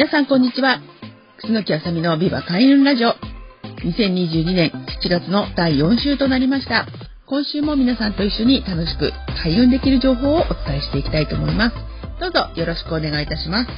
皆さんこんにちは。楠木あさみのビバ開運ラジオ。2022年7月の第4週となりました。今週も皆さんと一緒に楽しく開運できる情報をお伝えしていきたいと思います。どうぞよろしくお願いいたします。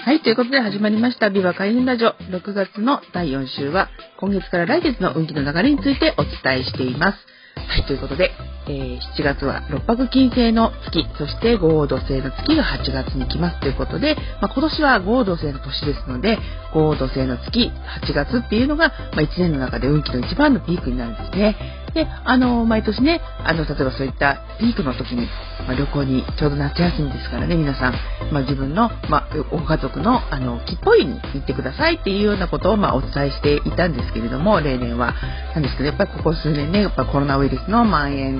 はい、ということで始まりました、ビバ開運ラジオ。6月の第4週は、今月から来月の運気の流れについてお伝えしています。はい、ということで、えー、7月は六白金星の月、そして合土星の月が8月に来ますということで、まあ、今年は合土星の年ですので、合土星の月、8月っていうのが、まあ、1年の中で運気の一番のピークになるんですね。で、あの、毎年ね、あの、例えばそういったピークの時に、まあ、旅行にちょうど夏休みですからね、皆さん、まあ、自分の、まあ、ご家族の、あの、木っぽいに行ってくださいっていうようなことを、まあ、お伝えしていたんですけれども、例年は。なんですけど、やっぱりここ数年ね、やっぱコロナウイルスの蔓延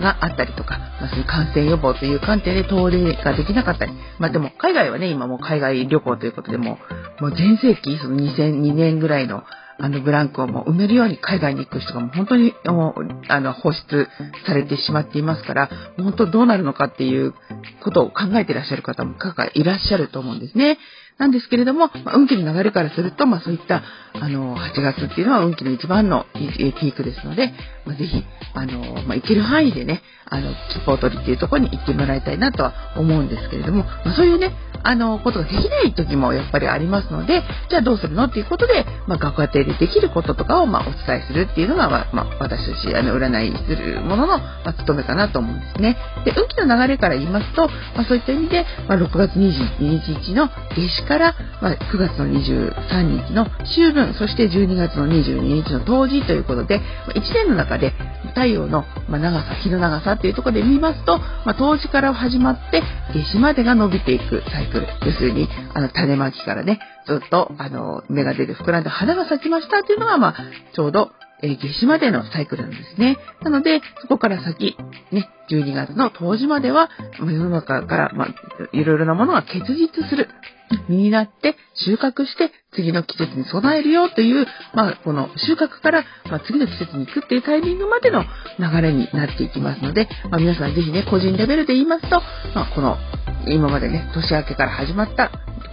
があったりとか、まあ、そういう感染予防という観点で遠出ができなかったり、まあでも海外はね、今もう海外旅行ということでも、もう全盛期、その2002年ぐらいのあのブランクをもう埋めるように海外に行く人がもう本当にもうあの放出されてしまっていますから、本当どうなるのかっていうことを考えていらっしゃる方もいらっしゃると思うんですね。なんですけれども、まあ、運気の流れからすると、まあ、そういった、あの、8月っていうのは運気の一番のピークですので、まあ、ぜひ、あの、まあ、行ける範囲でね、あの、切符を取りっていうところに行ってもらいたいなとは思うんですけれども、まあ、そういうね、あの、ことができない時もやっぱりありますので、じゃあどうするのっていうことで、まあ、学家庭でできることとかを、まあ、お伝えするっていうのが、まあ、まあ、私たち、あの、占いするものの、まあ、務めかなと思うんですね。で、運気の流れから言いますと、まあ、そういった意味で、まあ、6月22日のから、まあ、9月の23日の秋分、そして12月の22日の冬至ということで、1年の中で太陽の、ま、長さ、日の長さっていうところで見ますと、まあ、冬至から始まって夏至までが伸びていくサイクル。要するに、あの、種まきからね、ずっと、あの、芽が出て膨らんで花が咲きましたっていうのが、まあ、ちょうど、えー、夏至までのサイクルなんですね。なので、そこから先、ね、12月の冬至までは、世の中から、まあ、いろいろなものが結実する。実になって収穫して次の季節に備えるよという、まあ、この収穫から、まあ、次の季節に行くっていうタイミングまでの流れになっていきますので、まあ、皆さんぜひね、個人レベルで言いますと、まあ、この今までね、年明けから始まった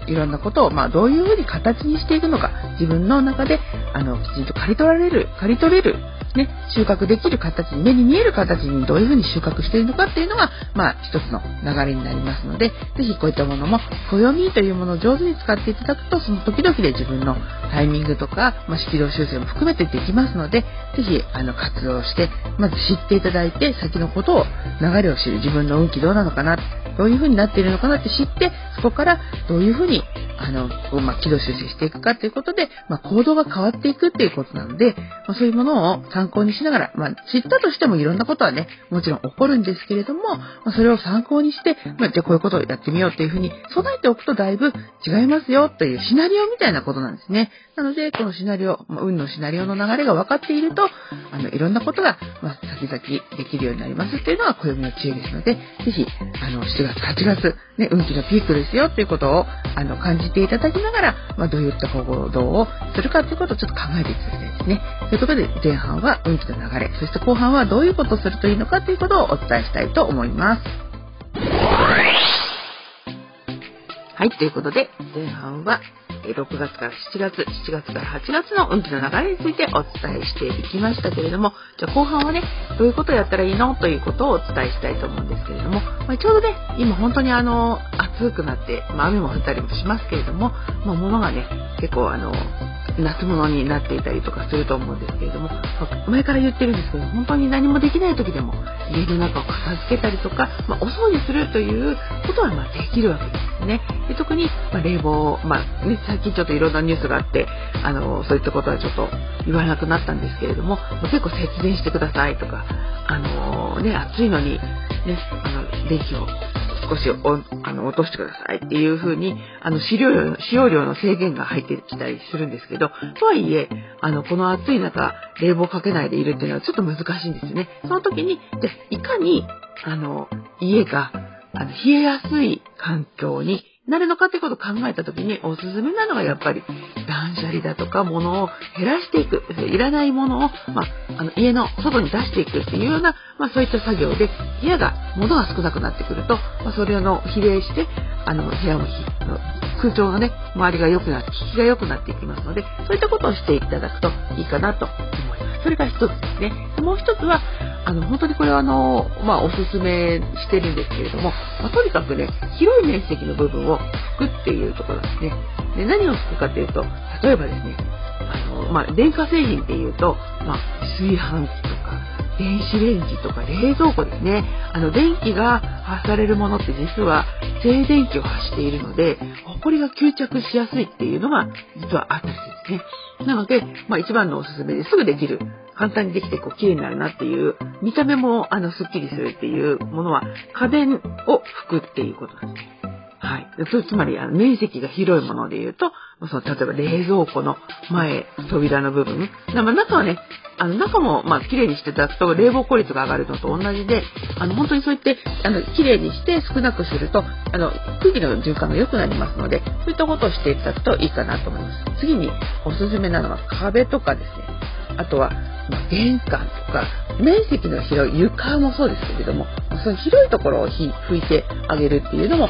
いろんなことを、まあ、どういうふうに形にしていくのか、自分の中で、あの、きちんと刈り取られる、刈り取れる、ね、収穫できる形に、目に見える形にどういうふうに収穫しているのかっていうのが、まあ、一つの流れになりますので、ぜひこういったものも、暦というものを上手に使っていただくと、その時々で自分のタイミングとか、まあ、色量修正も含めてできますので、ぜひ、あの、活動して、まず知っていただいて、先のことを、流れを知る、自分の運気どうなのかな、どういうふうになっているのかなって知って、そこからどういうふうに、あの、まあ、軌道修正していくかということで、まあ、行動が変わっていくっていうことなので、まあ、そういうものを参考にしながら、まあ、知ったとしてもいろんなことはね、もちろん起こるんですけれども、まあ、それを参考にして、まあ、じゃあこういうことをやってみようっていうふうに備えておくとだいぶ違いますよというシナリオみたいなことなんですね。なので、このシナリオ、まあ、運のシナリオの流れが分かっていると、あの、いろんなことが、まあ、先々できるようになりますっていうのが暦の知恵ですので、ぜひ、あの、7月、8月、ね、運気のピークですよっていうことを、あの、感じていただきながら、まあ、どういった行動をするかっていうことをちょっと考えていただきたいですね。ということで、前半は運気の流れ、そして後半はどういうことをするといいのかということをお伝えしたいと思います。はい、ということで、前半は6月から7月、7月から8月の運気の流れについてお伝えしていきましたけれども、じゃあ後半はね、どういうことをやったらいいのということをお伝えしたいと思うんですけれども、まあ、ちょうどね、今本当にあの、暑くなって、まあ、雨も降ったりもしますけれども、まあ、物がね、結構あの、夏物になっていたりとかすると思うんですけれども、前から言ってるんですけど、本当に何もできない時でも、家の中を片付けたりとか、まあ、お掃除するということはまできるわけですね。で特に、ま冷房、まあね、最近ちょっといろんなニュースがあって、あの、そういったことはちょっと言わなくなったんですけれども、結構節電してくださいとか、あのー、ね、暑いのに、ね、あの、電気を少しあの落としてくださいっていう風に、あの、使用量、使用量の制限が入ってきたりするんですけど、とはいえ、あの、この暑い中、冷房かけないでいるっていうのはちょっと難しいんですよね。その時に、じゃいかに、あの、家が、あの、冷えやすい環境になるのかってことを考えた時におすすめなのがやっぱり断捨離だとか物を減らしていく、いらないものを、まあ、あの家の外に出していくっていうような、まあ、そういった作業で部屋が物が少なくなってくると、まあ、それの比例してあの部屋の空調がね周りが良くなって効きが良くなっていきますのでそういったことをしていただくといいかなと思います。それが一つですね。もう一つはあの、本当にこれはあの、まあ、おすすめしてるんですけれども、まあ、とにかくね、広い面積の部分を拭くっていうところですね。で、何を拭くかっていうと、例えばですね、あの、まあ、電化製品っていうと、まあ、炊飯器とか、電子レンジとか冷蔵庫ですね。あの、電気が発されるものって実は静電気を発しているので、ホコリが吸着しやすいっていうのが実はあったりするんですね。なので、まあ一番のおすすめですぐできる簡単にできてこう綺麗になるなっていう、見た目もあのスッキリするっていうものは家電を拭くっていうことなんです。はい。つまり、あの、面積が広いもので言うと、その、例えば冷蔵庫の前、扉の部分。まあ、中はね、あの、中も、まあ、綺麗にしていただくと、冷房効率が上がるのと同じで、あの、本当にそう言って、あの、綺麗にして少なくすると、あの、空気の循環が良くなりますので、そういったことをしていただくといいかなと思います。次に、おすすめなのは壁とかですね。あとは、まあ、玄関とか、面積の広い床もそうですけれども、その広いところを拭いてあげるっていうのも、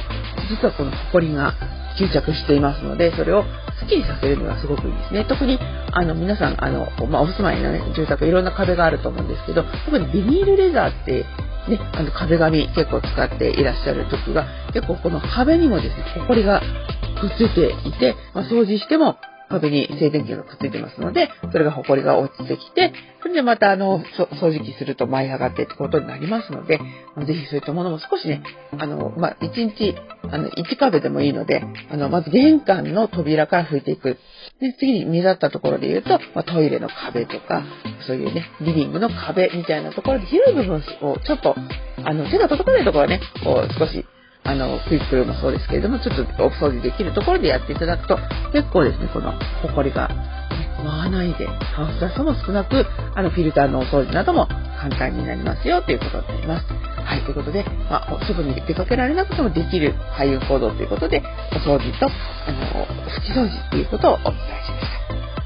実はこの埃が吸着していますので、それをスッキリさせるにはすごくいいですね。特に、あの、皆さん、あの、まあ、お住まいのね、住宅いろんな壁があると思うんですけど、特にビニールレザーって、ね、あの壁紙結構使っていらっしゃる時は、結構この壁にもですね、埃がくっついていて、まあ、掃除しても壁に静電気がくっついてますので、それがホコリが落ちてきて、それでまたあの、掃除機すると舞い上がってってことになりますので、ぜひそういったものも少しね、あの、まあ、1日、あの、1壁でもいいので、あの、まず玄関の扉から拭いていく。で、次に目立ったところで言うと、まあ、トイレの壁とか、そういうね、リビングの壁みたいなところで広い部分をちょっと、あの、手が届かないところはね、こう少しあの、クイックルもそうですけれども、ちょっとお掃除できるところでやっていただくと、結構ですね、この、ホコリが、舞わないで、ハウスダストも少なく、あの、フィルターのお掃除なども簡単になりますよ、ということになります。はい、ということで、まあ、外に出かけられなくてもできる開運行動ということで、お掃除と、あの、拭き掃除ということをお伝えしまし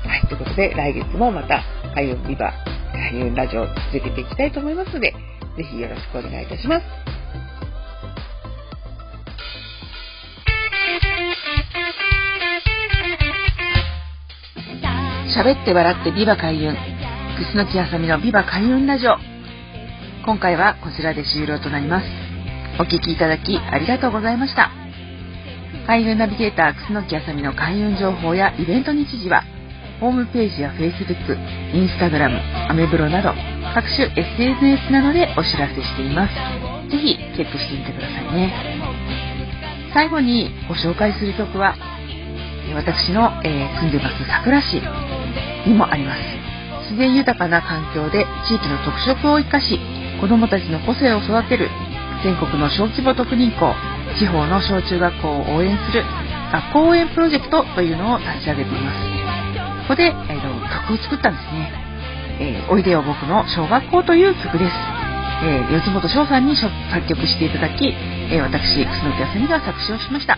た。はい、ということで、来月もまた、開運ビバ、開運ラジオを続けていきたいと思いますので、ぜひよろしくお願いいたします。喋って笑ってビバ開運。楠木あさみのビバ開運ラジオ。今回はこちらで終了となります。お聴きいただきありがとうございました。開運ナビゲーター楠木あさみの開運情報やイベント日時は、ホームページや Facebook、Instagram、アメブロなど各種 SNS などでお知らせしています。ぜひチェックしてみてくださいね。最後にご紹介する曲は、私の、えー、住んでます桜市にもあります。自然豊かな環境で地域の特色を生かし子どもたちの個性を育てる全国の小規模特任校地方の小中学校を応援する学校応援プロジェクトというのを立ち上げています。ここで、えー、曲を作ったんですね、えー、おいでよ僕の小学校という曲です、えー、四本翔さんに作曲していただき、え私楠木あさみが作詞をしました。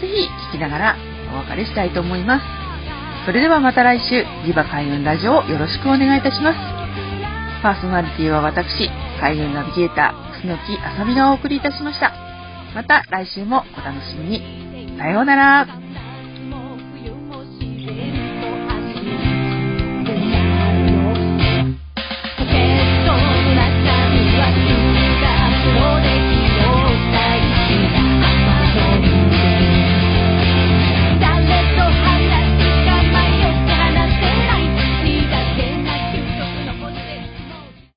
ぜひ聴きながらお別れしたいと思います。それではまた来週、リバ開運ラジオをよろしくお願いいたします。パーソナリティは私、開運ナビゲーター、楠木あさみがお送りいたしました。また来週もお楽しみに。さようなら。